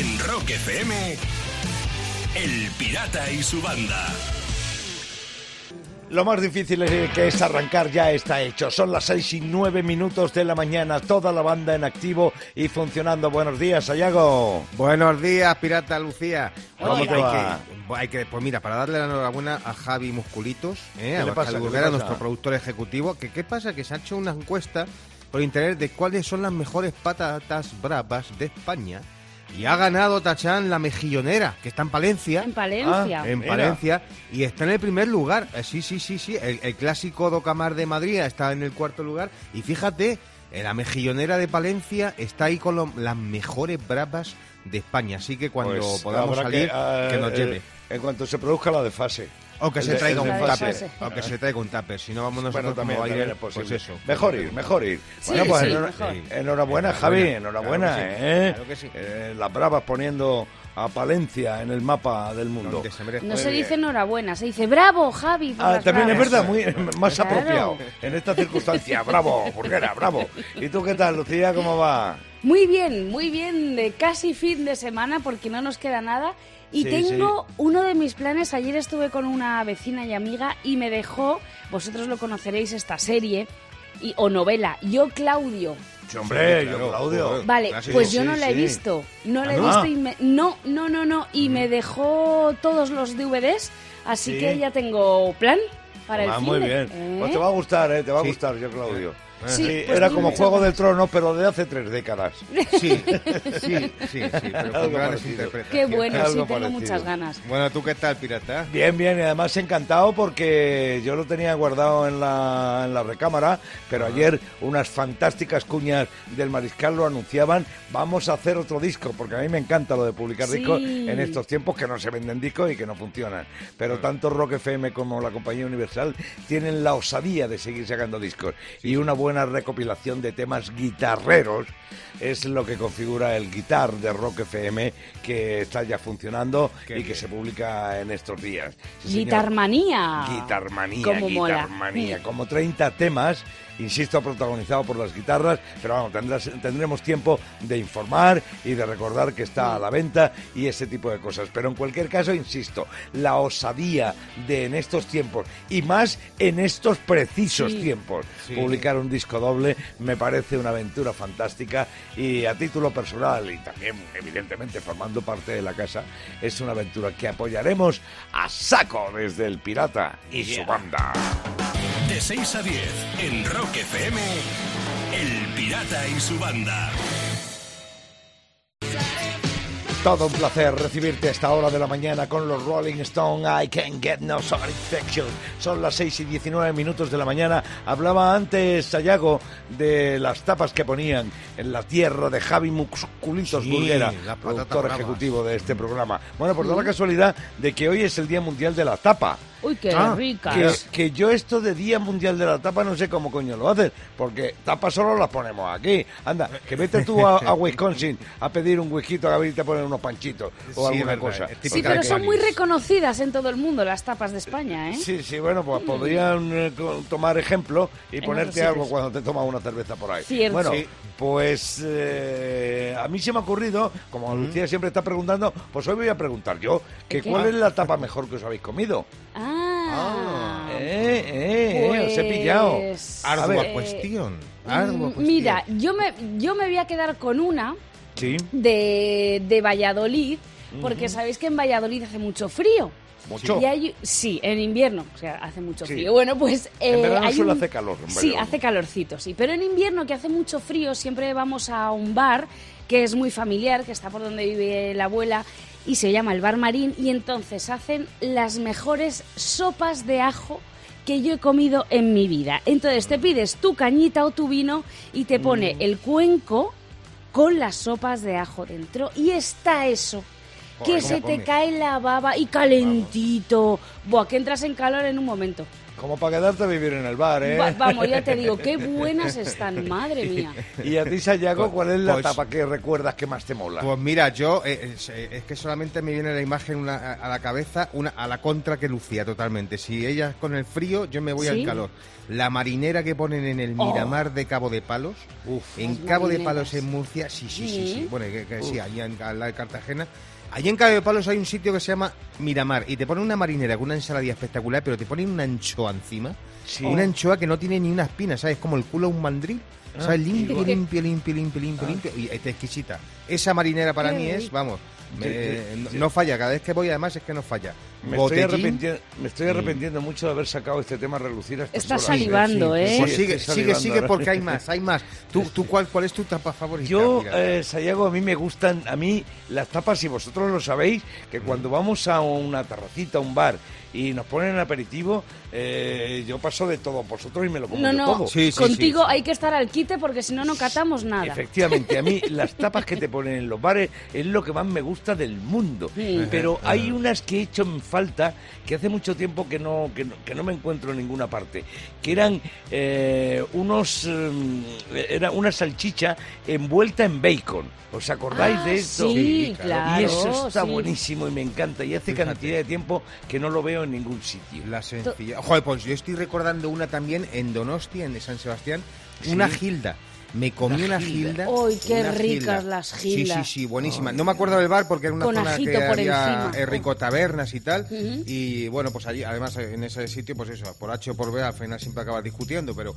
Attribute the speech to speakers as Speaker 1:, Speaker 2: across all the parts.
Speaker 1: En Rock FM, El Pirata y su banda.
Speaker 2: Lo más difícil es que es arrancar ya está hecho. Son las seis y nueve minutos de la mañana. Toda la banda en activo y funcionando. Buenos días, Ayago.
Speaker 3: Buenos días, pirata Lucía.
Speaker 2: ¿Cómo
Speaker 3: Oye,
Speaker 2: te
Speaker 3: hay
Speaker 2: va?
Speaker 3: que- hay que, pues mira, para darle la enhorabuena a Javi Musculitos, ¿eh? a nuestro productor ejecutivo, que qué pasa, que se ha hecho una encuesta por internet de cuáles son las mejores patatas bravas de España. Y ha ganado Tachán la mejillonera, que está en Palencia.
Speaker 4: En Palencia.
Speaker 2: Ah,
Speaker 3: En
Speaker 2: Mira.
Speaker 3: Palencia y está en el primer lugar. Eh, sí, sí, sí, sí. El, el clásico Docamar de Madrid está en el cuarto lugar. Y fíjate, eh, la mejillonera de Palencia está ahí con lo- las mejores bravas de España. Así que cuando
Speaker 2: Pues
Speaker 3: podamos salir, que,
Speaker 2: ah,
Speaker 3: nos
Speaker 2: eh,
Speaker 3: lleve.
Speaker 2: En cuanto se produzca la desfase.
Speaker 3: O que se traiga un tupper. O que se traiga un tupper. Si no vamos nosotros
Speaker 2: Bueno, también,
Speaker 3: como
Speaker 2: también
Speaker 3: aire,
Speaker 2: es posible.
Speaker 3: pues eso.
Speaker 2: Mejor ir, mejor ir. Bueno, pues enhorabuena, Javi, enhorabuena, ¿eh? Eh, las bravas poniendo a Palencia en el mapa del mundo.
Speaker 3: Se.
Speaker 4: No se dice enhorabuena, se dice bravo, Javi. por
Speaker 2: Ah, también es
Speaker 4: bravas".
Speaker 2: verdad, muy más
Speaker 4: Claro.
Speaker 2: apropiado en esta circunstancia. Bravo, burguera, bravo. ¿Y tú qué tal, Lucía? ¿Cómo va?
Speaker 4: Muy bien, muy bien, de casi fin de semana porque no nos queda nada. Y
Speaker 2: Sí,
Speaker 4: tengo uno de mis planes. Ayer estuve con una vecina y amiga y me dejó, vosotros lo conoceréis, esta serie y, o novela, Yo Claudio.
Speaker 2: Sí, hombre,
Speaker 3: Sí,
Speaker 2: yo, Claudio.
Speaker 3: joder.
Speaker 4: Vale,
Speaker 3: Clásico.
Speaker 4: pues yo
Speaker 2: Sí,
Speaker 4: no la he
Speaker 2: sí.
Speaker 4: visto. No la he
Speaker 2: Ah,
Speaker 4: visto y me... No, no, no, no. Y me dejó todos los DVDs, así
Speaker 2: Sí.
Speaker 4: que ya tengo plan para el
Speaker 2: Ah,
Speaker 4: fin
Speaker 2: muy bien.
Speaker 4: ¿Eh?
Speaker 2: Pues te va a gustar, ¿eh? Te va a gustar, yo, Claudio.
Speaker 4: Sí,
Speaker 2: Sí,
Speaker 4: pues
Speaker 2: era como Juego del Trono, pero de hace tres décadas.
Speaker 3: Sí, sí, sí, sí, pero con.
Speaker 4: Qué bueno, sí, tengo
Speaker 2: parecido.
Speaker 4: muchas ganas.
Speaker 3: Bueno, ¿tú qué tal, pirata?
Speaker 2: Bien, bien, y además encantado porque yo lo tenía guardado en la, en la recámara, pero ayer unas fantásticas cuñas del Mariscal lo anunciaban, vamos a hacer otro disco, porque a mí me encanta lo de publicar
Speaker 4: Sí.
Speaker 2: discos en estos tiempos que no se venden discos y que no funcionan. Pero tanto Rock FM como la compañía Universal tienen la osadía de seguir sacando discos y una buena recopilación de temas guitarreros es lo que configura el guitar de Rock FM que está ya funcionando
Speaker 3: Qué
Speaker 2: y que se publica en estos días. Sí, señor.
Speaker 4: Guitarmanía.
Speaker 2: Guitarmanía,
Speaker 4: Cómo mola.
Speaker 2: guitarmanía, como 30 temas, insisto, protagonizado por las guitarras, pero tendrás- tendremos tiempo de informar y de recordar que está a la venta y ese tipo de cosas. Pero en cualquier caso, insisto, la osadía de en estos tiempos y más en estos precisos
Speaker 4: Sí.
Speaker 2: tiempos,
Speaker 3: Sí.
Speaker 2: publicar un disco doble me parece una aventura fantástica y a título personal y también evidentemente formando parte de la casa es una aventura que apoyaremos a saco desde el Pirata y su banda.
Speaker 1: De 6 a 10 en Rock FM, El Pirata y su banda.
Speaker 2: Todo un placer recibirte a esta hora de la mañana con los Rolling Stone. I can get no satisfaction. Son las 6 y 19 minutos de la mañana. Hablaba antes Sayago de las tapas que ponían en la tierra de Javi Musculitos
Speaker 3: Sí,
Speaker 2: Burguera, productor
Speaker 3: bravas.
Speaker 2: ejecutivo de este programa. Bueno, pues da la casualidad de que hoy es el Día Mundial de la Tapa.
Speaker 4: Uy, qué
Speaker 3: Ah,
Speaker 4: ricas.
Speaker 2: Que, que yo esto de Día Mundial de la Tapa no sé cómo coño lo hacen, porque tapas solo las ponemos aquí. Anda, que vete tú a, a Wisconsin a pedir un whisky a ver y te ponen unos panchitos o
Speaker 3: Sí,
Speaker 2: alguna
Speaker 3: verdad,
Speaker 2: cosa.
Speaker 4: Sí, pero son muy reconocidas en todo el mundo las tapas de España, ¿eh?
Speaker 2: Sí, sí, bueno, pues podrían eh, tomar ejemplo y
Speaker 4: En
Speaker 2: ponerte algo cuando te tomas una cerveza por ahí.
Speaker 4: Cierto.
Speaker 2: Bueno,
Speaker 3: Sí.
Speaker 2: pues eh, a mí se me ha ocurrido, como Lucía siempre está preguntando, pues hoy voy a preguntar yo, que
Speaker 4: ¿Qué?
Speaker 2: ¿cuál es la tapa mejor que os habéis comido?
Speaker 4: Ah.
Speaker 2: Eh, eh, eh, os he pillado.
Speaker 4: Pues,
Speaker 2: A
Speaker 3: Ardua
Speaker 4: eh,
Speaker 3: cuestión. Ardua
Speaker 4: mm,
Speaker 3: cuestión.
Speaker 4: Mira, yo me, yo me voy a quedar con una
Speaker 2: Sí,
Speaker 4: de, de Valladolid, porque sabéis que en Valladolid hace mucho frío.
Speaker 2: mucho.
Speaker 4: Y hay- sí, en invierno, o sea, hace mucho
Speaker 2: Sí.
Speaker 4: frío. Bueno, pues...
Speaker 2: En
Speaker 4: eh,
Speaker 2: verano
Speaker 4: hay un-
Speaker 2: hacer calor, en
Speaker 4: Sí, hace calorcito, sí. Pero en invierno, que hace mucho frío, siempre vamos a un bar que es muy familiar, que está por donde vive la abuela, y se llama el Bar Marín, y entonces hacen las mejores sopas de ajo que yo he comido en mi vida. Entonces te pides tu cañita o tu vino y te pone
Speaker 2: Mm.
Speaker 4: el cuenco con las sopas de ajo dentro y está eso. Que se
Speaker 3: ¿cómo
Speaker 4: te cae la baba y calentito. Buah, que entras en calor en un momento.
Speaker 2: Como para quedarte a vivir en el bar, ¿eh?
Speaker 4: Va- vamos, ya te digo, qué buenas están, madre mía.
Speaker 2: Y a ti, Sayago,
Speaker 3: Pues-
Speaker 2: ¿cuál es la
Speaker 3: pues-
Speaker 2: tapa que recuerdas que más te mola?
Speaker 3: Pues mira, yo eh, es, eh, es que solamente me viene la imagen una, a, a la cabeza una a la contra que lucía totalmente. Si ella es con el frío, yo me voy
Speaker 4: ¿Sí?
Speaker 3: al calor. La marinera que ponen en el
Speaker 4: Oh.
Speaker 3: Miramar de Cabo de Palos,
Speaker 2: Uf.
Speaker 3: en Cabo de. Palos en Murcia, sí, sí, sí, sí.
Speaker 4: Sí.
Speaker 3: Bueno, que, que sí, allí en al lado de Cartagena. Allí en Cabo de Palos hay un sitio que se llama Miramar y te ponen una marinera con una ensaladilla espectacular, pero te ponen una anchoa encima.
Speaker 2: Sí.
Speaker 3: Una anchoa que no tiene ni una espina, ¿sabes? Como el culo de un mandril. ¿Sabes? Limpio, limpio, limpio, limpio, limpio, limpio. Y está exquisita. Esa marinera para mí es, vamos, me- eh, no falla. Cada vez que voy, además, es que no falla.
Speaker 2: Me estoy, arrepintiendo, me estoy arrepintiendo mucho de haber sacado este tema a relucir a estas
Speaker 4: Estás
Speaker 2: horas.
Speaker 4: salivando, ¿eh?
Speaker 3: Pues sigue, sigue, sigue,
Speaker 2: ahora.
Speaker 3: porque hay más, hay más. ¿Tú, tú cuál, cuál es tu tapa favorita?
Speaker 2: Yo, eh, Sayago, a mí me gustan, a mí las tapas, y vosotros lo sabéis, que cuando vamos a una terracita, a un bar, y nos ponen aperitivo, eh, yo paso de todo vosotros y me lo como
Speaker 4: No,
Speaker 2: todo.
Speaker 3: Sí, sí,
Speaker 4: contigo
Speaker 3: sí,
Speaker 4: hay que estar al quite porque si no, no catamos nada.
Speaker 2: Efectivamente, a mí las tapas que te ponen en los bares es lo que más me gusta del mundo.
Speaker 4: Sí.
Speaker 2: Pero hay unas que he hecho en falta que hace mucho tiempo que no, que no, que no me encuentro en ninguna parte. Que eran eh, unos. eh, era una salchicha envuelta en bacon. ¿Os acordáis
Speaker 4: Ah,
Speaker 2: de esto?
Speaker 4: Sí,
Speaker 3: Sí,
Speaker 4: claro.
Speaker 2: Y eso está
Speaker 4: sí.
Speaker 2: buenísimo y me encanta. Y hace
Speaker 3: Fíjate.
Speaker 2: cantidad de tiempo que no lo veo en ningún sitio.
Speaker 3: La sencilla. Joder, pues yo estoy recordando una también en Donostia, en San Sebastián,
Speaker 2: Sí.
Speaker 3: una gilda. Me comí
Speaker 2: Una gilda.
Speaker 4: Ay, qué
Speaker 3: una
Speaker 4: ricas las gildas.
Speaker 3: Sí, sí, sí, buenísima. No me acuerdo del bar porque era una
Speaker 4: Con
Speaker 3: zona que
Speaker 4: por
Speaker 3: había
Speaker 4: encima.
Speaker 3: eh, rico tabernas y tal. Y bueno, pues allí, además en ese sitio, pues eso, por H o por B al final siempre acabas discutiendo, pero,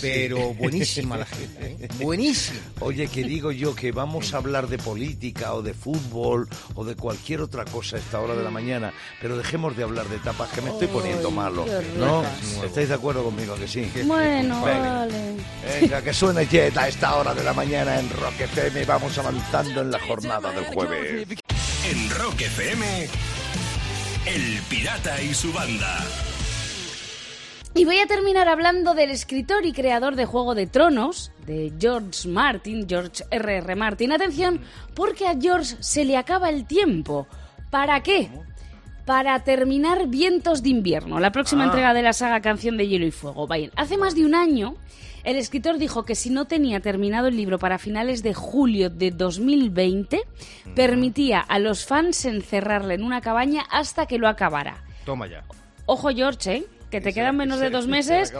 Speaker 3: pero buenísima la gilda, ¿eh? Buenísima.
Speaker 2: Oye, que digo yo que vamos a hablar de política o de fútbol o de cualquier otra cosa a esta hora de la mañana, pero dejemos de hablar de tapas que me estoy poniendo malo. ¿No? ¿Estáis de acuerdo conmigo que sí?
Speaker 4: Bueno, vale.
Speaker 2: Venga, que suene Jet a esta hora de la mañana en Rock FM. Vamos avanzando en la jornada del jueves.
Speaker 1: En Rock FM, El Pirata y su banda.
Speaker 4: Y voy a terminar hablando del escritor y creador de Juego de Tronos, de George Martin, George R.R. Martin. Atención, porque a George se le acaba el tiempo. ¿Para qué? Para terminar Vientos de Invierno, la próxima
Speaker 2: Ah.
Speaker 4: entrega de la saga Canción de Hielo y Fuego. Vayan, hace más de un año, el escritor dijo que si no tenía terminado el libro para finales de julio de 2020, permitía a los fans encerrarle en una cabaña hasta que lo acabara.
Speaker 3: Toma ya.
Speaker 4: Ojo, George, ¿eh? Que te quedan menos de dos meses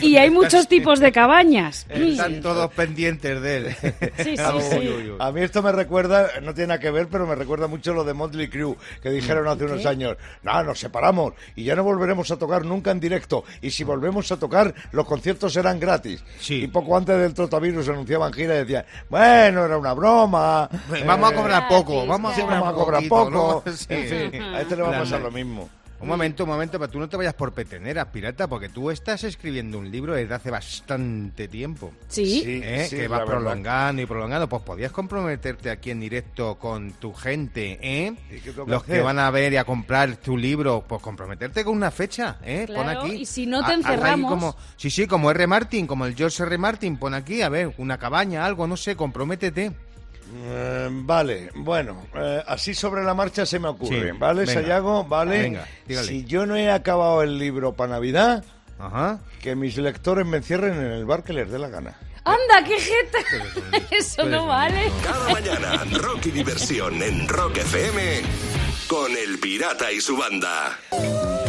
Speaker 4: y hay muchos tipos de cabañas.
Speaker 3: Están todos pendientes de él.
Speaker 4: Sí, sí,
Speaker 3: Uy,
Speaker 4: sí.
Speaker 3: uy, uy.
Speaker 2: A mí esto me recuerda, no tiene nada que ver, pero me recuerda mucho lo de Motley Crue, que dijeron hace unos años, no, nos separamos y ya no volveremos a tocar nunca en directo. Y si volvemos a tocar, los conciertos serán gratis.
Speaker 3: Sí.
Speaker 2: Y poco antes del trotavirus anunciaban gira y decían, bueno, era una broma.
Speaker 3: Vamos a
Speaker 2: eh,
Speaker 3: cobrar poco, vamos a cobrar,
Speaker 2: vamos a cobrar
Speaker 3: poquito,
Speaker 2: poco.
Speaker 3: ¿no? Sí.
Speaker 2: En fin, a este le va a pasar lo mismo.
Speaker 3: Un momento, un momento, pero tú no te vayas por peteneras, pirata, porque tú estás escribiendo un libro desde hace bastante tiempo.
Speaker 4: Sí.
Speaker 2: Sí.
Speaker 3: ¿eh? que va
Speaker 2: la verdad.
Speaker 3: prolongando y prolongando, pues podías comprometerte aquí en directo con tu gente, ¿eh?
Speaker 2: ¿Y qué tengo que
Speaker 3: Los que van a ver y a comprar tu libro, pues comprometerte con una fecha, ¿eh? pon
Speaker 4: Claro,
Speaker 3: aquí.
Speaker 4: y si no te encerramos-
Speaker 3: como- sí, sí, como R. Martin, como el George R. Martin, pon aquí, a ver, una cabaña, algo, no sé, comprométete.
Speaker 2: Eh, vale, bueno, eh, así sobre la marcha se me ocurre,
Speaker 3: Sí,
Speaker 2: ¿vale,
Speaker 3: venga.
Speaker 2: Sayago? ¿Vale?
Speaker 3: Venga,
Speaker 2: si yo no he acabado el libro para Navidad,
Speaker 3: Ajá.
Speaker 2: que mis lectores me encierren en el bar que les dé la gana.
Speaker 4: ¡Anda, qué jeta! Eso no vale.
Speaker 1: Cada mañana, rock y diversión en Rock FM con El Pirata y su banda.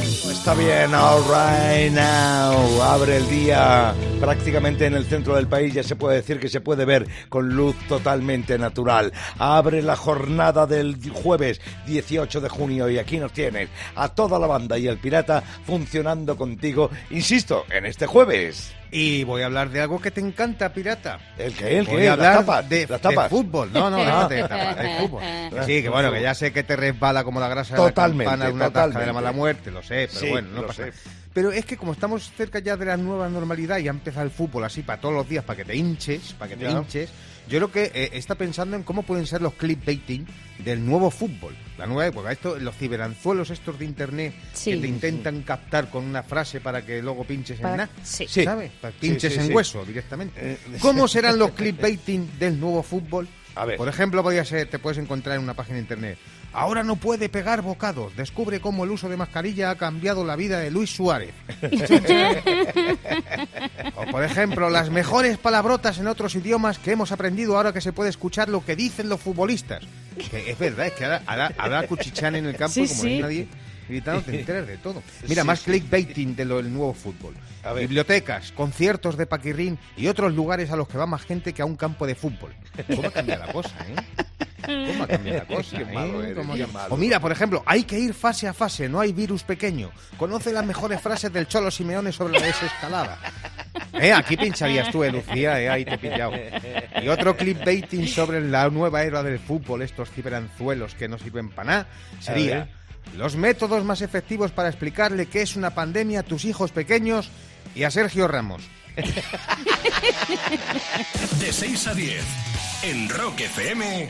Speaker 2: Está bien, all right now. Abre el día prácticamente en el centro del país. Ya se puede decir que se puede ver con luz totalmente natural. Abre la jornada del jueves 18 de junio y aquí nos tienes a toda la banda y el pirata funcionando contigo, insisto, en este jueves.
Speaker 3: Y voy a hablar de algo que te encanta, pirata.
Speaker 2: ¿El qué? ¿El
Speaker 3: Voy
Speaker 2: qué?
Speaker 3: a
Speaker 2: Las
Speaker 3: hablar
Speaker 2: tapas.
Speaker 3: de,
Speaker 2: Las
Speaker 3: de
Speaker 2: tapas.
Speaker 3: fútbol. No, no, déjate de tapas, de fútbol. Sí, que bueno, que ya sé que te resbala como la grasa
Speaker 2: Totalmente,
Speaker 3: de la campana de una tasca de la mala muerte, lo sé, pero
Speaker 2: Sí,
Speaker 3: bueno, no pasa
Speaker 2: sé.
Speaker 3: nada. Pero es que como estamos cerca ya de la nueva normalidad y ha empezado el fútbol así para todos los días, para que te hinches, para que te
Speaker 2: Ya.
Speaker 3: hinches, yo creo que eh, está pensando en cómo pueden ser los clickbaiting del nuevo fútbol, la nueva época. Esto, los ciberanzuelos estos de internet
Speaker 4: Sí.
Speaker 3: que te intentan captar con una frase para que luego pinches
Speaker 4: Para-
Speaker 3: en nada.
Speaker 4: sí.
Speaker 2: Sí.
Speaker 3: ¿Sabes? Pinches
Speaker 2: sí,
Speaker 3: en
Speaker 2: sí.
Speaker 3: hueso directamente.
Speaker 2: Eh,
Speaker 3: ¿Cómo serán los clickbaiting del nuevo fútbol?
Speaker 2: A ver.
Speaker 3: Por ejemplo, podría ser, te puedes encontrar en una página de internet. Ahora no puede pegar bocados. Descubre cómo el uso de mascarilla ha cambiado la vida de Luis Suárez. o por ejemplo, las mejores palabrotas en otros idiomas que hemos aprendido ahora que se puede escuchar lo que dicen los futbolistas. Que es verdad, es que ahora, ahora, ahora cuchichean en el campo
Speaker 4: Sí,
Speaker 3: como hay
Speaker 4: sí.
Speaker 3: nadie gritando, te enteras de todo. Mira,
Speaker 2: Sí,
Speaker 3: más
Speaker 2: sí.
Speaker 3: clickbaiting de lo del nuevo fútbol.
Speaker 2: A ver.
Speaker 3: Bibliotecas, conciertos de paquirrín y otros lugares a los que va más gente que a un campo de fútbol. ¿Cómo ha cambiado la cosa, eh? ¿Cómo ha cambiado la cosa?
Speaker 2: Qué
Speaker 3: eh?
Speaker 2: malo eres.
Speaker 3: O mira, por ejemplo, hay que ir fase a fase, no hay virus pequeño. Conoce las mejores frases del Cholo Simeone sobre la desescalada. ¿Eh? Aquí pincharías tú, eh, Lucía, eh, ahí te he pillado. Y otro clickbaiting sobre la nueva era del fútbol, estos ciberanzuelos que no sirven para nada, sería los métodos más efectivos para explicarle qué es una pandemia a tus hijos pequeños y a Sergio Ramos.
Speaker 1: De 6 a 10, en Rock FM,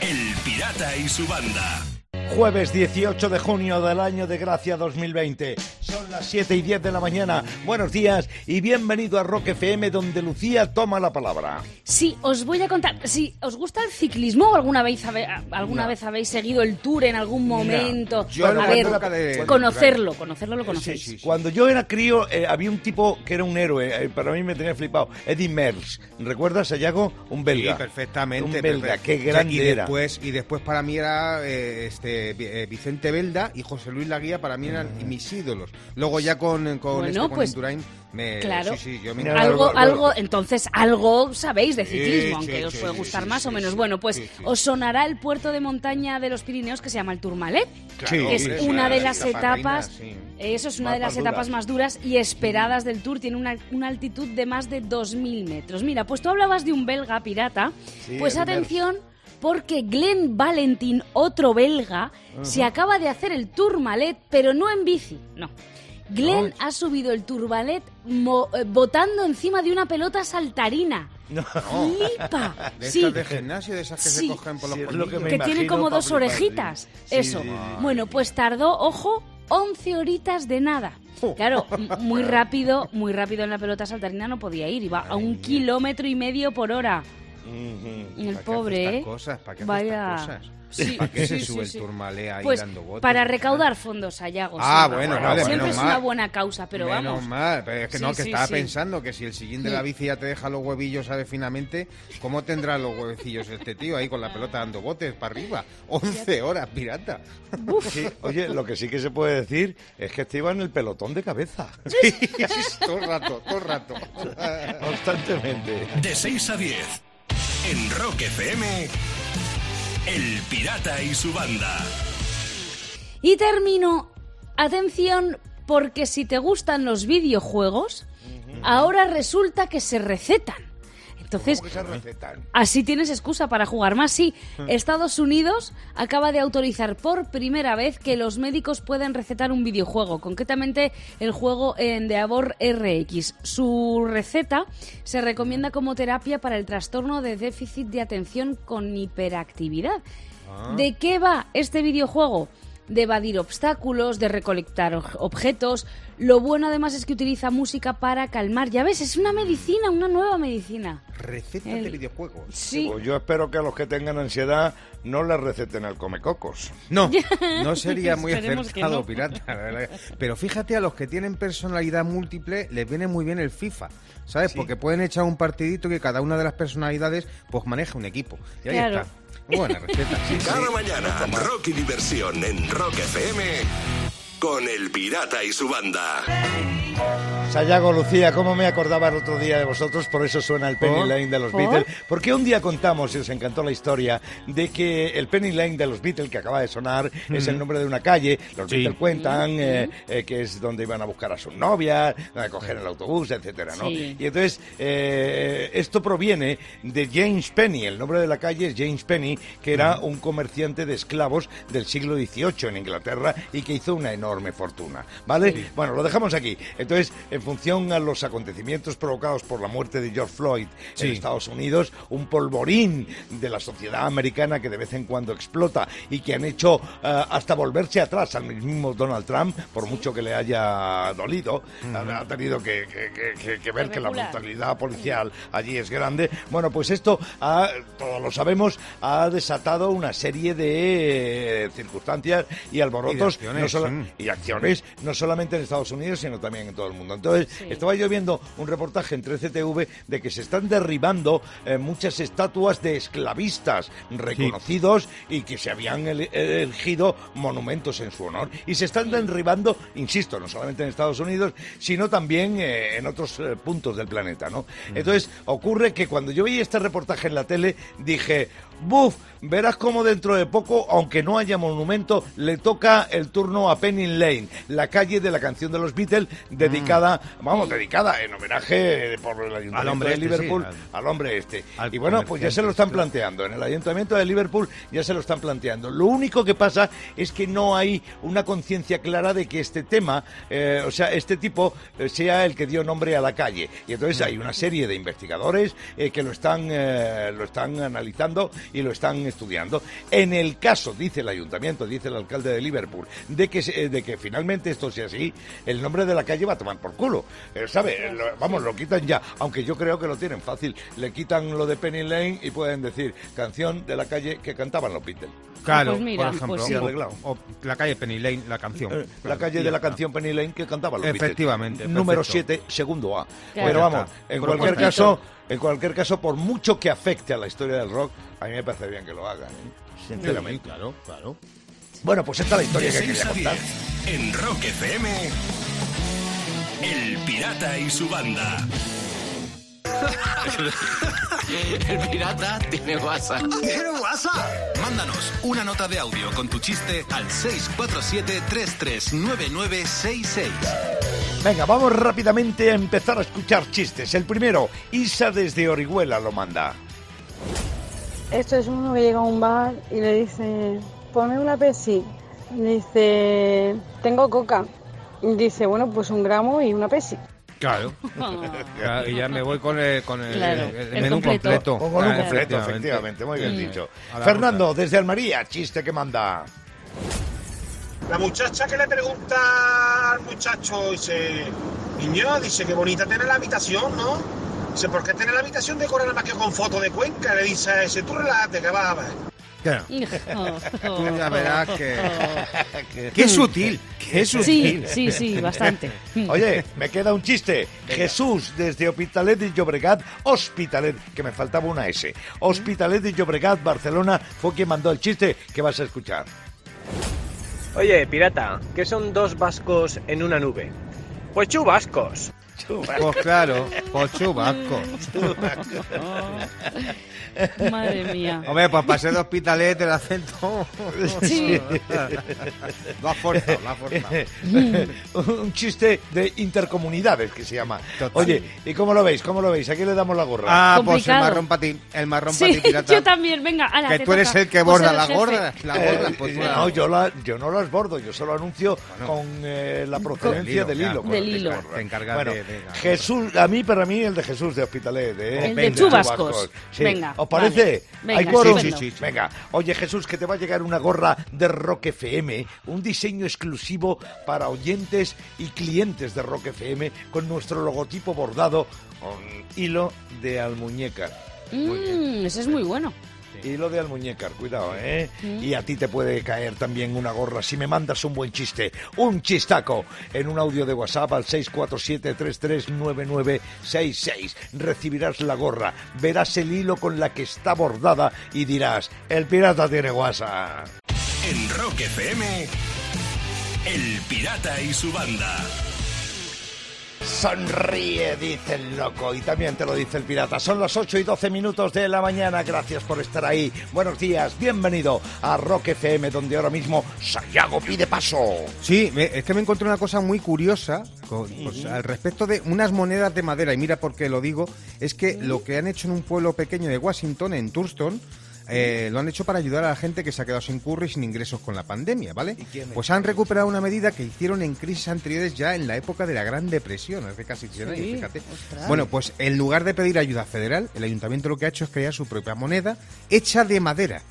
Speaker 1: El Pirata y su banda.
Speaker 2: Jueves 18 de junio del año de gracia 2020. Son las 7 y 10 de la mañana. Buenos días y bienvenido a Rock FM donde Lucía toma la palabra.
Speaker 4: Sí, os voy a contar. Si os gusta el ciclismo o alguna vez, habe- alguna
Speaker 2: No.
Speaker 4: vez habéis seguido el tour en algún momento,
Speaker 3: Yo
Speaker 2: no
Speaker 4: a ver,
Speaker 2: de-
Speaker 4: conocerlo, conocerlo lo conocéis.
Speaker 3: sí, sí.
Speaker 2: Cuando yo era crío eh, había un tipo que era un héroe, eh, para mí me tenía flipado, Eddie Merckx. ¿Recuerdas, Sayago? Un belga.
Speaker 3: Sí, perfectamente.
Speaker 2: Un belga,
Speaker 3: perfecto.
Speaker 2: qué grande
Speaker 3: y
Speaker 2: era.
Speaker 3: después, Y después para mí era eh, este eh, Vicente Belda y José Luis Laguía, para mí eran mis ídolos. Luego ya con, con,
Speaker 4: Bueno,
Speaker 3: este, con
Speaker 4: pues,
Speaker 3: me,
Speaker 4: claro.
Speaker 3: sí, sí, yo me
Speaker 2: Mira,
Speaker 4: Algo, algo, entonces algo sabéis de ciclismo,
Speaker 3: sí,
Speaker 4: aunque os
Speaker 3: sí,
Speaker 4: puede
Speaker 3: sí,
Speaker 4: gustar
Speaker 3: sí,
Speaker 4: más o menos.
Speaker 3: sí.
Speaker 4: Bueno, pues
Speaker 3: Sí, sí.
Speaker 4: os sonará el puerto de montaña de los Pirineos que se llama el Tourmalet,
Speaker 3: Claro,
Speaker 4: que es una
Speaker 3: sí,
Speaker 4: de
Speaker 3: la
Speaker 4: las
Speaker 3: etapa
Speaker 4: etapas,
Speaker 3: reina, sí.
Speaker 4: eso es una
Speaker 2: Más-
Speaker 4: de las
Speaker 2: más
Speaker 4: etapas
Speaker 2: duras.
Speaker 4: más duras y esperadas del Tour, tiene una, una altitud de más de 2.000 metros. Mira, pues tú hablabas de un belga pirata,
Speaker 2: Sí,
Speaker 4: pues atención porque Glenn Valentin, otro belga, se acaba de hacer el Tourmalet, pero no en bici, no. Glenn ha subido el Tourmalet mo- eh, botando encima de una pelota saltarina.
Speaker 2: No.
Speaker 4: ¡Flipa!
Speaker 3: De
Speaker 4: Sí,
Speaker 3: de gimnasio, de esas que
Speaker 4: Sí.
Speaker 3: se cogen por los
Speaker 2: Sí, es lo que
Speaker 4: que tiene
Speaker 2: imagino
Speaker 4: como dos
Speaker 2: flipar,
Speaker 4: orejitas. Eso.
Speaker 2: sí, sí.
Speaker 4: Bueno, pues tardó, ojo, 11 horitas de nada. Claro, muy rápido, muy rápido en la pelota saltarina no podía ir. Iba a un kilómetro y medio por hora. El
Speaker 3: ¿Para qué hace
Speaker 4: pobre, ¿eh?
Speaker 3: cosas? ¿Para qué
Speaker 4: Vaya.
Speaker 3: cosas?
Speaker 4: Sí,
Speaker 3: ¿Para qué se
Speaker 4: sí,
Speaker 3: sube
Speaker 4: sí, sí.
Speaker 3: el turmalé ahí
Speaker 4: Pues
Speaker 3: dando botes?
Speaker 4: para recaudar fondos a Yago.
Speaker 3: Ah,
Speaker 4: siempre.
Speaker 3: bueno,
Speaker 2: vale,
Speaker 4: Siempre
Speaker 3: menos
Speaker 4: es una buena causa, pero
Speaker 3: Menos
Speaker 4: vamos.
Speaker 3: mal, pero es que no, que
Speaker 4: sí,
Speaker 3: estaba
Speaker 4: sí.
Speaker 3: pensando que si el sillín de la bici ya te deja los huevillos, sabe finamente, ¿cómo tendrá los huevecillos este tío ahí con la pelota dando botes para arriba? 11 horas, pirata.
Speaker 2: Sí, oye, lo que sí que se puede decir es que este iba en el pelotón de cabeza.
Speaker 3: Sí, todo el rato, todo el rato.
Speaker 2: Constantemente.
Speaker 1: De 6 a 10, en Rock FM, El Pirata y su banda.
Speaker 4: Y termino, atención, porque si te gustan los videojuegos, ahora resulta que se recetan. Entonces. Así tienes excusa para jugar más. Sí, Estados Unidos acaba de autorizar por primera vez que los médicos pueden recetar un videojuego, concretamente el juego Endeavor RX. Su receta se recomienda como terapia para el trastorno de déficit de atención con hiperactividad. ¿De qué va este videojuego? De evadir obstáculos, de recolectar objetos. Lo bueno además es que utiliza música para calmar. Ya ves, es una medicina, una nueva medicina.
Speaker 3: Recetas
Speaker 4: El-
Speaker 3: de videojuegos.
Speaker 4: Sí.
Speaker 2: Pues yo espero que a los que tengan ansiedad no les receten el comecocos.
Speaker 3: No, no sería muy acertado,
Speaker 4: no.
Speaker 3: pirata. la verdad. Pero fíjate, a los que tienen personalidad múltiple les viene muy bien el FIFA, ¿sabes? Porque pueden echar un partidito que cada una de las personalidades pues maneja un equipo. Y ahí
Speaker 4: Claro.
Speaker 3: está. Buena receta. sí, sí.
Speaker 1: Cada mañana, rock y diversión en Rock FM con El Pirata y su banda.
Speaker 2: Sayago, Lucía, ¿cómo me acordaba el otro día de vosotros? Por eso suena el Penny. Lane de los
Speaker 4: ¿Por?
Speaker 2: Beatles. Porque un día contamos, y os encantó la historia, de que el Penny Lane de los Beatles, que acaba de sonar, es el nombre de una calle. Los
Speaker 3: Sí.
Speaker 2: Beatles cuentan eh, eh, que es donde iban a buscar a sus novias, a coger el autobús, etcétera, ¿no?
Speaker 4: Sí.
Speaker 2: Y entonces, eh, esto proviene de James Penny. El nombre de la calle es James Penny, que era un comerciante de esclavos del siglo XVIII en Inglaterra y que hizo una enorme fortuna, ¿vale? Bueno, lo dejamos aquí. Entonces, en función a los acontecimientos provocados por la muerte de George Floyd en Estados Unidos, un polvorín de la sociedad americana que de vez en cuando explota y que han hecho eh, hasta volverse atrás al mismo Donald Trump, por mucho que le haya dolido, ha tenido que, ver que la brutalidad policial allí es grande. Bueno, pues esto, todos lo sabemos, ha desatado una serie de eh, circunstancias y alborotos y, acciones, no solamente en Estados Unidos, sino también en todo el mundo. Entonces, estaba yo viendo un reportaje en 13TV de que se están derribando eh, muchas estatuas de esclavistas reconocidos y que se habían elegido monumentos en su honor. Y se están derribando, insisto, no solamente en Estados Unidos, sino también eh, en otros eh, puntos del planeta, ¿no? Entonces, ocurre que cuando yo vi este reportaje en la tele, dije, ¡buf! verás como dentro de poco, aunque no haya monumento, le toca el turno a Penny Lane, la calle de la canción de los Beatles, dedicada, mm. vamos, dedicada en homenaje por el Ayuntamiento al hombre de este, Liverpool, al, hombre este. y bueno, pues ya se lo están planteando, en el Ayuntamiento de Liverpool ya se lo están planteando. Lo único que pasa es que no hay una conciencia clara de que este tema, eh, o sea, este tipo eh, sea el que dio nombre a la calle. Y entonces hay una serie de investigadores eh, que lo están, lo están analizando y lo están estudiando. En el caso, dice el ayuntamiento, dice el alcalde de Liverpool, de que, de que finalmente esto sea así, el nombre de la calle va a tomar por culo. Eh, ¿Sabe? vamos, lo quitan ya. Aunque yo creo que lo tienen fácil. Le quitan lo de Penny Lane y pueden decir canción de la calle que cantaban los Beatles.
Speaker 3: Claro, pues por ejemplo. Pues o, la calle Penny Lane, la canción. Eh,
Speaker 2: la calle de la canción Penny Lane que cantaban los
Speaker 3: Efectivamente.
Speaker 2: Número 7, segundo A. Pero vamos, en cualquier caso, en cualquier caso, por mucho que afecte a la historia del rock, a mí me parece bien que lo hagan, ¿eh? sinceramente.
Speaker 3: claro, claro.
Speaker 2: Bueno, pues esta es la historia que quería contar.
Speaker 1: En Rock FM, El Pirata y su banda.
Speaker 5: El pirata tiene WhatsApp.
Speaker 1: ¿Tiene WhatsApp? Mándanos una nota de audio con tu chiste al 647-339966.
Speaker 2: Venga, vamos rápidamente a empezar a escuchar chistes. El primero, Isa desde Orihuela lo manda.
Speaker 6: Esto es uno que llega a un bar y le dice, ponme una Pepsi. Le dice, tengo coca. Y dice, bueno, pues un gramo y una Pepsi.
Speaker 3: Claro. y ya me voy con el, con el, menú completo.
Speaker 2: Con el completo, efectivamente. Muy bien mm. dicho. Fernando, desde Almería, chiste que manda.
Speaker 7: La muchacha que le pregunta al muchacho, dice, niño, dice que bonita tiene la habitación, ¿no? Dice, ¿por qué tiene la habitación decorada más que con fotos de Cuenca? Le dice, ese tú relate que va a ver.
Speaker 3: Claro. ya verás que... Qué sutil, qué sutil.
Speaker 4: Sí, sí, sí, bastante.
Speaker 2: Oye, me queda un chiste. Jesús, desde Hospitalet de Llobregat, Hospitalet, que me faltaba una S. Hospitalet de Llobregat, Barcelona, fue quien mandó el chiste que vas a escuchar.
Speaker 8: Oye, pirata, ¿qué son dos vascos en una nube? Pues chubascos.
Speaker 3: Pues claro, pues chubascos.
Speaker 4: Madre mía.
Speaker 3: Hombre, pues pasé de hospitalet el acento. Sí. lo ha forzado, lo ha forzado.
Speaker 2: Un chiste de intercomunidades que se llama. Oye, ¿y cómo lo veis? ¿Cómo lo veis? ¿A quién le damos la gorra?
Speaker 3: Ah, pues el marrón para ti. El marrón para ti, pirata.
Speaker 4: Yo también, venga. Ala,
Speaker 3: que tú eres el que borda la gorra. La gorra,
Speaker 2: pues eh, No, yo, la, yo no las bordo, yo solo anuncio con eh, la procedencia del hilo.
Speaker 4: Del hilo.
Speaker 3: Te encargas de,
Speaker 2: Jesús, a mí, para mí, el de Jesús de Hospitalet. ¿eh?
Speaker 4: El de Chubascos. Venga.
Speaker 2: ¿Os parece?
Speaker 4: Venga,
Speaker 2: Venga, oye Jesús, que te va a llegar una gorra de Rock FM, un diseño exclusivo para oyentes y clientes de Rock FM con nuestro logotipo bordado con hilo de almuñeca.
Speaker 4: Mmm, ese es muy bueno.
Speaker 2: Y lo de Almuñécar, cuidado, ¿eh? Y a ti te puede caer también una gorra si me mandas un buen chiste, un chistaco, en un audio de WhatsApp al 647-339966. Recibirás la gorra, verás el hilo con la que está bordada y dirás, el pirata tiene WhatsApp.
Speaker 1: En Rock FM, el pirata y su banda.
Speaker 2: Sonríe, dice el loco, y también te lo dice el pirata. Son las 8 y 12 minutos de la mañana. Gracias por estar ahí. Buenos días, bienvenido a Rock FM, donde ahora mismo Sayago pide paso.
Speaker 3: Sí, es que me encontré una cosa muy curiosa pues, al respecto de unas monedas de madera. Y mira por qué lo digo: es que lo que han hecho en un pueblo pequeño de Washington, en Thurston, eh, lo han hecho para ayudar a la gente que se ha quedado sin curro y sin ingresos con la pandemia, ¿vale?
Speaker 2: ¿Y quién
Speaker 3: Pues han recuperado una medida que hicieron en crisis anteriores ya en la época de la Gran Depresión, hace casi 100 años,
Speaker 4: Sí,
Speaker 3: fíjate.
Speaker 4: ostras.
Speaker 3: Bueno, pues en lugar de pedir ayuda federal, el ayuntamiento lo que ha hecho es crear su propia moneda hecha de madera.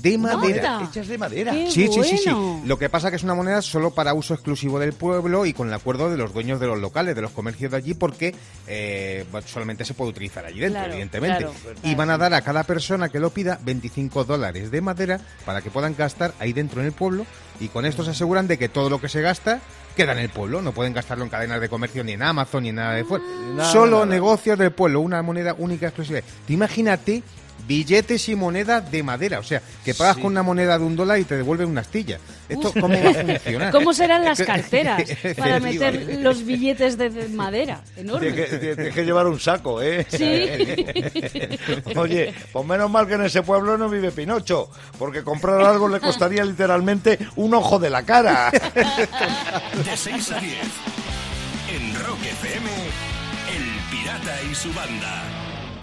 Speaker 3: De madera.
Speaker 2: Hechas de madera.
Speaker 4: Qué
Speaker 3: Sí, sí, sí, sí. Lo que pasa que es una moneda solo para uso exclusivo del pueblo y con el acuerdo de los dueños de los locales, de los comercios de allí, porque eh, solamente se puede utilizar allí dentro,
Speaker 4: Claro,
Speaker 3: evidentemente.
Speaker 4: claro,
Speaker 3: y van a dar a cada persona que lo pida 25 dólares de madera para que puedan gastar ahí dentro en el pueblo y con esto se aseguran de que todo lo que se gasta queda en el pueblo. No pueden gastarlo en cadenas de comercio ni en Amazon ni en nada de fuera.
Speaker 2: Nada,
Speaker 3: Solo
Speaker 2: nada.
Speaker 3: negocios del pueblo, una moneda única exclusiva. Tú imagínate billetes y moneda de madera, o sea, que pagas
Speaker 2: Sí.
Speaker 3: con una moneda de un dólar y te devuelven una astilla. ¿Esto cómo va a funcionar?
Speaker 4: ¿Cómo serán las carteras para meter los billetes de de madera?
Speaker 2: Tienes que, tienes que llevar un saco, ¿eh?
Speaker 4: Sí.
Speaker 2: Oye, pues menos mal que en ese pueblo no vive Pinocho, porque comprar algo le costaría literalmente un ojo de la cara.
Speaker 1: De 6 a 10. En Rock FM, El Pirata y su banda.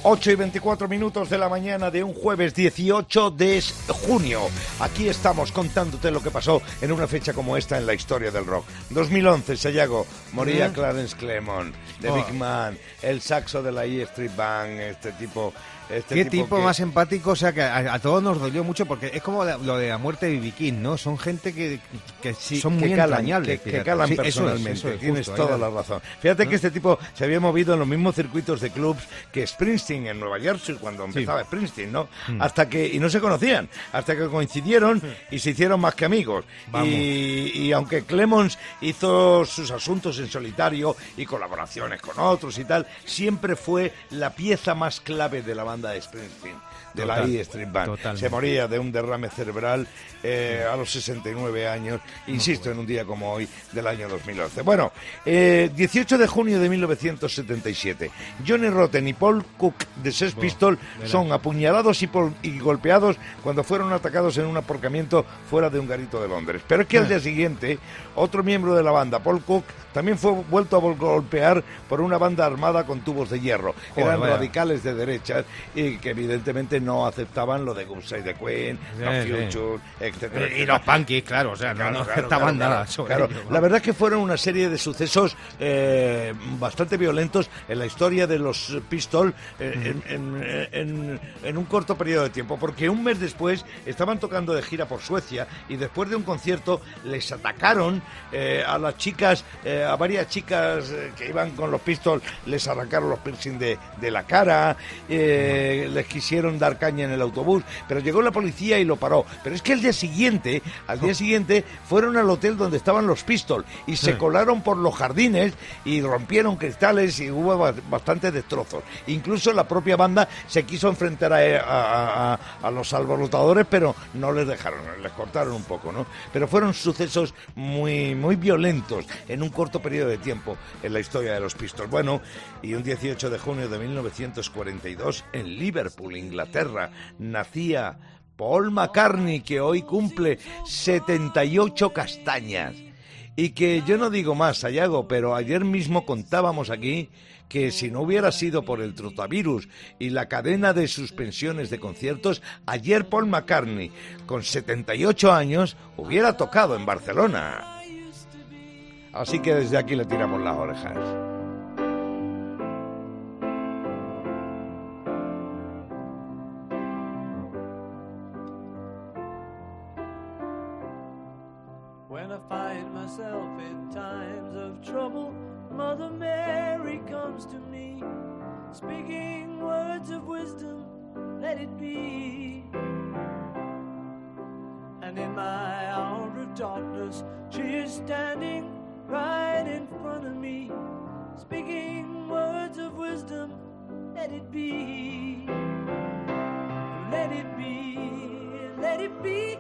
Speaker 2: 8 y 24 minutos de la mañana de un jueves 18 de junio. Aquí estamos contándote lo que pasó en una fecha como esta en la historia del rock. 2011, Sayago, moría Clarence Clemon, The
Speaker 3: Oh.
Speaker 2: Big Man, el saxo de la E Street Band, este tipo... Este
Speaker 3: Qué tipo
Speaker 2: que-
Speaker 3: más empático, o sea, que a, a todos nos dolió mucho porque es como la- lo de la muerte de B. King, ¿no? Son gente que, que
Speaker 2: Sí,
Speaker 3: son
Speaker 2: que
Speaker 3: muy
Speaker 2: calan,
Speaker 3: entrañables.
Speaker 2: que, que calan
Speaker 3: Sí, eso es,
Speaker 2: personalmente.
Speaker 3: eso es,
Speaker 2: Tienes
Speaker 3: justo,
Speaker 2: toda la razón. Fíjate que este tipo se había movido en los mismos circuitos de clubs que Springsteen en Nueva Jersey cuando empezaba Springsteen, ¿no?
Speaker 3: Hmm.
Speaker 2: Hasta que y no se conocían, hasta que coincidieron y se hicieron más que amigos. Y, y aunque Clemons hizo sus asuntos en solitario y colaboraciones con otros y tal, siempre fue la pieza más clave de la banda de Springsteen. De la E Street Band. Se moría de un derrame cerebral eh, a los 69 años, insisto, en un día como hoy del año 2011. Bueno, eh, 18 de junio de 1977, Johnny Rotten y Paul Cook de Sex Pistols son apuñalados y, golpeados cuando fueron atacados en un aparcamiento fuera de un garito de Londres. Pero es que al día siguiente, otro miembro de la banda, Paul Cook, también fue vuelto a golpear por una banda armada con tubos de hierro.
Speaker 3: Joder,
Speaker 2: Eran
Speaker 3: vaya.
Speaker 2: radicales de derechas y que evidentemente no aceptaban lo de Gusay de Queen, No
Speaker 3: Sí, sí.
Speaker 2: Future, etcétera.
Speaker 3: Y los punkies, claro, o sea, no,
Speaker 2: Claro,
Speaker 3: no
Speaker 2: claro,
Speaker 3: aceptaban
Speaker 2: claro,
Speaker 3: nada sobre ello, ¿no?
Speaker 2: La verdad es que fueron una serie de sucesos eh, bastante violentos en la historia de los Pistols eh, en, en- en- en un corto periodo de tiempo, porque un mes después estaban tocando de gira por Suecia y después de un concierto les atacaron eh, a las chicas, eh, a varias chicas eh, que iban con los Pistols, les arrancaron los piercing de, de la cara, eh, les quisieron dar caña en el autobús, pero llegó la policía y lo paró. Pero es que el día siguiente, al día siguiente, fueron al hotel donde estaban los Pistols y se colaron por los jardines y rompieron cristales y hubo ba- bastantes destrozos. Incluso la propia banda se quiso enfrentar a, a- a- a los alborotadores, pero no les dejaron, les cortaron un poco, ¿no? Pero fueron sucesos muy, muy violentos en un corto periodo de tiempo en la historia de los Pistols. Bueno, y un 18 de junio de 1942 en Liverpool, Inglaterra, nacía Paul McCartney, que hoy cumple 78 castañas. Y que yo no digo más, Sayago, pero ayer mismo contábamos aquí que si no hubiera sido por el trotavirus y la cadena de suspensiones de conciertos, ayer Paul McCartney, con 78 años, hubiera tocado en Barcelona. Así que desde aquí le tiramos las orejas.
Speaker 9: Standing right in front of me, speaking words of wisdom, let it be. Let it be, let it be,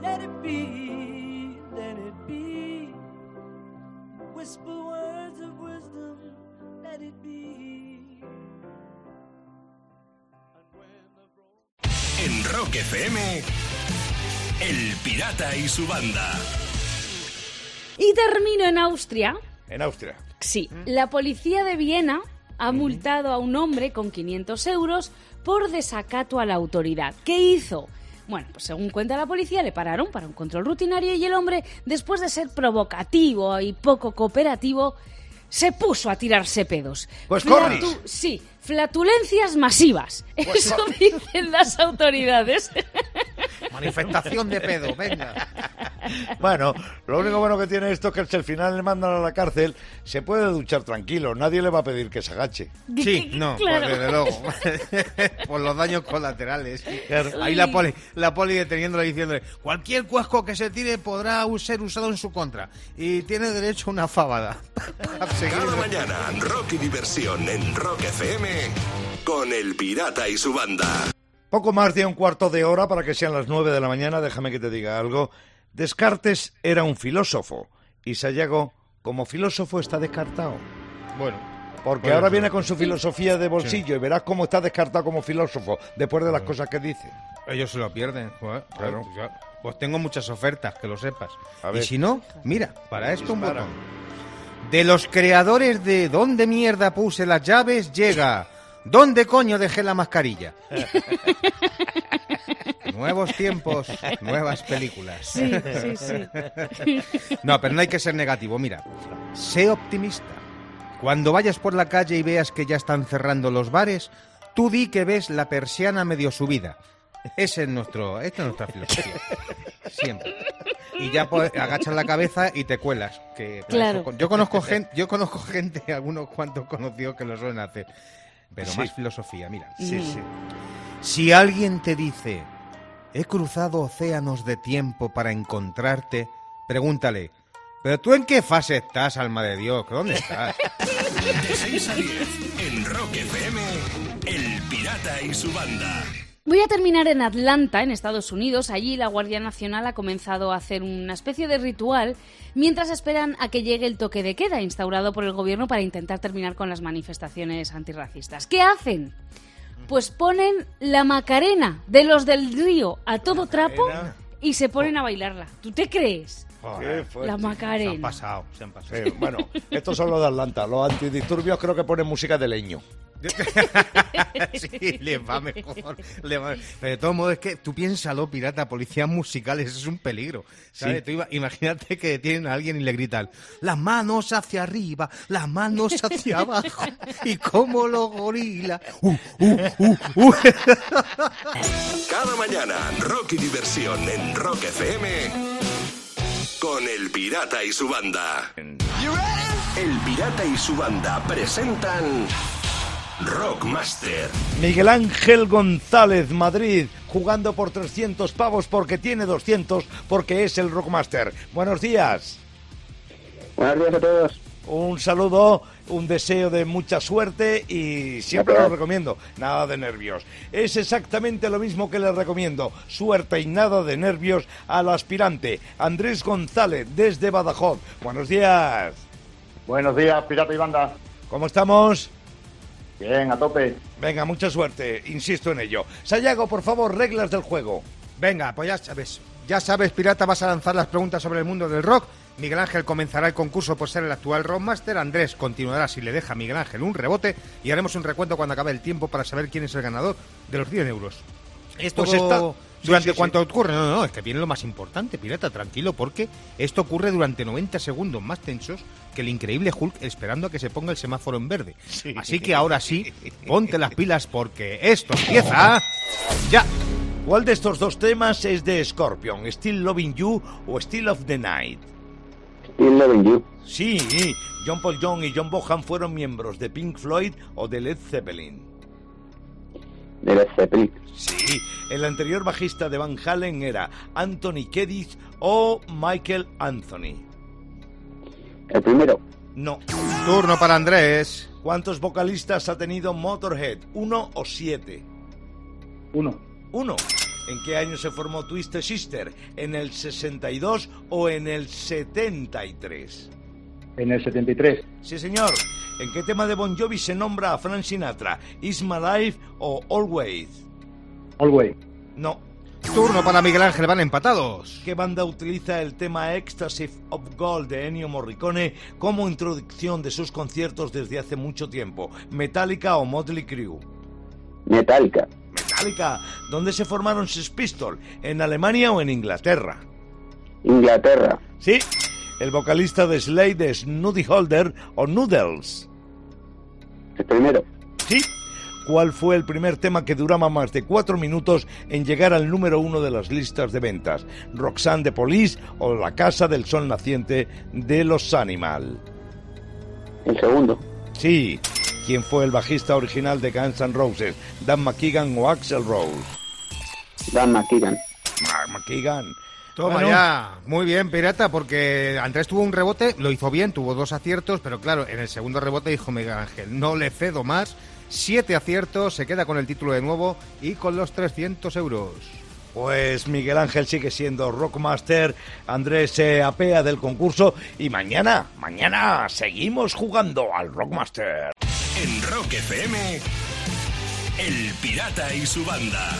Speaker 9: let it be, let it be. Whisper words of wisdom, let it be.
Speaker 1: En Rock FM, El Pirata y su banda.
Speaker 4: Y termino en Austria.
Speaker 2: En Austria.
Speaker 4: Sí, la policía de Viena ha multado a un hombre con 500 euros por desacato a la autoridad. ¿Qué hizo? Bueno, pues según cuenta la policía, le pararon para un control rutinario y el hombre, después de ser provocativo y poco cooperativo, se puso a tirarse pedos.
Speaker 2: Pues.
Speaker 4: Sí, flatulencias masivas. Eso dicen las autoridades.
Speaker 3: Manifestación de pedo, venga.
Speaker 2: Bueno, lo único bueno que tiene esto es que si al final le mandan a la cárcel, se puede duchar tranquilo. Nadie le va a pedir que se agache.
Speaker 3: Sí, no, pues desde luego. Por los daños colaterales.
Speaker 2: Claro.
Speaker 3: Ahí la poli, la poli deteniéndole diciéndole, cualquier cuesco que se tire podrá ser usado en su contra. Y tiene derecho a una fábada.
Speaker 1: Cada mañana, rock y diversión en Rock FM con El Pirata y su banda.
Speaker 2: Poco más de un cuarto de hora para que sean las nueve de la mañana. Déjame que te diga algo. Descartes era un filósofo y Sayago, como filósofo, está descartado.
Speaker 3: Bueno,
Speaker 2: Porque
Speaker 3: Bueno,
Speaker 2: ahora viene con su filosofía de bolsillo y verás cómo está descartado como filósofo después de las cosas que dice.
Speaker 3: ellos se lo pierden.
Speaker 2: Claro.
Speaker 3: Pues, Pues tengo muchas ofertas, que lo sepas.
Speaker 2: A
Speaker 3: Y
Speaker 2: ver.
Speaker 3: si no, mira, para esto un botón. De los creadores de ¿Dónde mierda puse las llaves? llega ¿Dónde coño dejé la mascarilla? Nuevos tiempos, nuevas películas.
Speaker 4: Sí, sí, sí.
Speaker 3: No, pero no hay que ser negativo. Mira, sé optimista. Cuando vayas por la calle y veas que ya están cerrando los bares, tú di que ves la persiana medio subida. Ese es nuestro, esta es nuestra filosofía. Siempre. Y ya pues, agachas la cabeza y te cuelas. Que
Speaker 4: Claro.
Speaker 3: eso- yo conozco gente, yo conozco gente, algunos cuantos conocidos que lo suelen hacer. Pero
Speaker 2: Sí.
Speaker 3: más filosofía, mira.
Speaker 2: Sí, sí.
Speaker 3: Si alguien te dice, he cruzado océanos de tiempo para encontrarte, pregúntale, ¿pero tú en qué fase estás, alma de Dios? ¿Dónde estás?
Speaker 1: De 6 a 10 en Rock FM, El Pirata y su banda.
Speaker 4: Voy a terminar en Atlanta, en Estados Unidos. Allí la Guardia Nacional ha comenzado a hacer una especie de ritual mientras esperan a que llegue el toque de queda instaurado por el gobierno para intentar terminar con las manifestaciones antirracistas. ¿Qué hacen? Pues ponen la Macarena de los del río a todo trapo y se ponen a bailarla. ¿Tú te crees? La
Speaker 3: Se han
Speaker 4: Macarena.
Speaker 3: pasado, se han pasado.
Speaker 2: Sí, bueno, estos son los de Atlanta. Los antidisturbios creo que ponen música de leño.
Speaker 3: sí, le va mejor. le va- Pero de todos modos, es que tú piénsalo, pirata, policías musicales, es un peligro. ¿sabes?
Speaker 2: Sí.
Speaker 3: Tú ima- imagínate que detienen a alguien y le gritan, las manos hacia arriba, las manos hacia abajo, y como los gorilas. Uh, uh, uh, uh.
Speaker 1: Cada mañana, rock y diversión en Rock FM con El Pirata y su banda. El Pirata y su banda presentan Rockmaster.
Speaker 2: Miguel Ángel González, Madrid, jugando por 300 pavos porque tiene 200, porque es el Rockmaster. Buenos días.
Speaker 10: Buenos días a todos.
Speaker 2: Un saludo, un deseo de mucha suerte y siempre lo recomiendo, nada de nervios. Es exactamente lo mismo que les recomiendo, suerte y nada de nervios al aspirante Andrés González desde Badajoz. Buenos días.
Speaker 10: Buenos días, Pirata y Banda.
Speaker 2: ¿Cómo estamos?
Speaker 10: Bien, a tope.
Speaker 2: Venga, mucha suerte, insisto en ello. Sayago, por favor, reglas del juego.
Speaker 3: Venga, pues ya sabes. Ya sabes, pirata, vas a lanzar las preguntas sobre el mundo del rock. Miguel Ángel comenzará el concurso por ser el actual Rockmaster. Andrés continuará si le deja a Miguel Ángel un rebote. Y haremos un recuento cuando acabe el tiempo para saber quién es el ganador de los 100 euros. Esto
Speaker 2: Pues está-
Speaker 3: ¿Durante
Speaker 2: sí, sí.
Speaker 3: cuánto ocurre? No, no, no, es que viene lo más importante, pirata, tranquilo, porque esto ocurre durante 90 segundos más tensos que el increíble Hulk esperando a que se ponga el semáforo en verde. Así que ahora sí, ponte las pilas porque esto empieza ya.
Speaker 2: ¿Cuál de estos dos temas es de Scorpion? ¿Still Loving You o Still of the Night?
Speaker 10: Still loving you.
Speaker 2: Sí, John Paul Young y John Bohan fueron miembros de Pink Floyd o de Led Zeppelin.
Speaker 10: De Led Zeppelin.
Speaker 2: El anterior bajista de Van Halen era Anthony Kiedis o Michael Anthony.
Speaker 10: El primero.
Speaker 2: No.
Speaker 3: Turno para Andrés.
Speaker 2: ¿Cuántos vocalistas ha tenido Motorhead? ¿Uno o siete?
Speaker 10: Uno.
Speaker 2: Uno. ¿En qué año se formó Twisted Sister? ¿En el 62 o en el 73?
Speaker 10: En el 73.
Speaker 2: Sí, señor. ¿En qué tema de Bon Jovi se nombra a Frank Sinatra? ¿Is My Life o Always?
Speaker 10: Always.
Speaker 2: No.
Speaker 3: Turno para Miguel Ángel, van empatados.
Speaker 2: ¿Qué banda utiliza el tema Ecstasy of Gold de Ennio Morricone como introducción de sus conciertos desde hace mucho tiempo? ¿Metallica o Motley Crue?
Speaker 10: Metallica.
Speaker 2: Metallica. ¿Dónde se formaron Sex Pistols? ¿En Alemania o en Inglaterra?
Speaker 10: Inglaterra.
Speaker 2: Sí. ¿El vocalista de Slade es Nudie Holder o Noodles?
Speaker 10: El primero.
Speaker 2: Sí. ¿Cuál fue el primer tema que duraba más de cuatro minutos en llegar al número uno de las listas de ventas? ¿Roxanne de Police o La Casa del Sol Naciente de los Animal?
Speaker 10: El segundo.
Speaker 2: Sí. ¿Quién fue el bajista original de Guns N' Roses? ¿Dan McKeegan o Axel Rose?
Speaker 10: Dan McKeegan.
Speaker 2: Ah, McKeegan.
Speaker 3: Toma
Speaker 2: Bueno,
Speaker 3: ya. Muy bien, Pirata, porque Andrés tuvo un rebote, lo hizo bien, tuvo dos aciertos, pero claro, en el segundo rebote dijo Miguel Ángel, no le cedo más. Siete aciertos, se queda con el título de nuevo y con los 300 euros.
Speaker 2: Pues Miguel Ángel sigue siendo Rockmaster, Andrés se apea del concurso y mañana, mañana seguimos jugando al Rockmaster.
Speaker 1: En Rock FM, El Pirata y su banda.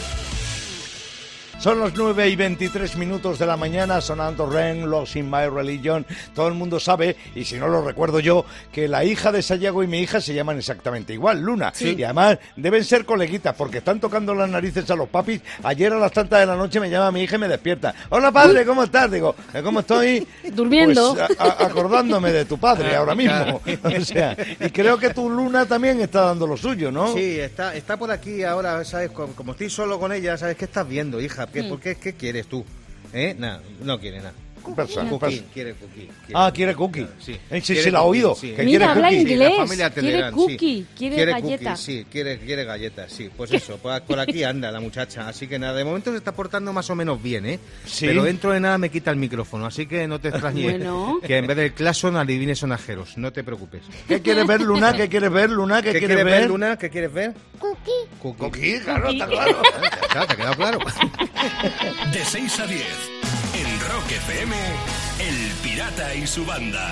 Speaker 2: Son las 9 y 23 minutos de la mañana sonando Ren, Lost in My Religion. Todo el mundo sabe, y si no lo recuerdo yo, que la hija de Sayago y mi hija se llaman exactamente igual, Luna. Y además deben ser coleguitas porque están tocando las narices a los papis. Ayer a las tantas de la noche me llama mi hija y me despierta. Hola padre, ¿cómo estás? Digo, "¿Eh, ¿cómo estoy?
Speaker 4: Durmiendo.
Speaker 2: Pues, a- a- acordándome de tu padre ahora mismo. O sea, y creo que tu Luna también está dando lo suyo, ¿no?
Speaker 3: Sí, está, está por aquí ahora, ¿sabes? Como, como estoy solo con ella, ¿sabes qué estás viendo, hija? ¿Qué, ¿Por qué, qué quieres tú? ¿Eh? Nada, no quiere nada.
Speaker 2: Persa,
Speaker 3: Cookie,
Speaker 2: persa.
Speaker 3: quiere cookie. quiere
Speaker 2: Ah, quiere cookie.
Speaker 3: Sí.
Speaker 2: Eh, sí,
Speaker 3: Quiere
Speaker 2: sí, la ha oído.
Speaker 3: sí.
Speaker 2: Que
Speaker 4: Mira,
Speaker 2: quiere
Speaker 4: habla
Speaker 2: cookie.
Speaker 4: inglés.
Speaker 3: la familia
Speaker 4: quiere cookie,
Speaker 3: sí.
Speaker 4: quiere
Speaker 3: cookie,
Speaker 4: galleta.
Speaker 3: sí, quiere, quiere galletas, sí. Pues eso, por, por aquí anda la muchacha. Así que nada, de momento se está portando más o menos bien, ¿eh?
Speaker 2: Sí.
Speaker 3: Pero dentro de nada me quita el micrófono, así que no te extrañes
Speaker 4: Bueno.
Speaker 3: que en vez del claxon adivines sonajeros. No te preocupes.
Speaker 2: ¿Qué quieres ver, Luna? ¿Qué quieres ver, Luna? ¿Qué,
Speaker 3: ¿Qué
Speaker 2: quieres
Speaker 3: quieres ver,
Speaker 2: ver?
Speaker 3: Luna? ¿Qué quieres ver? Cookie. Cookie.
Speaker 2: Cookie, claro, está claro.
Speaker 3: Ya, ¿Te ha quedado claro?
Speaker 1: De 6 a 10, en Rock El Pirata y su banda.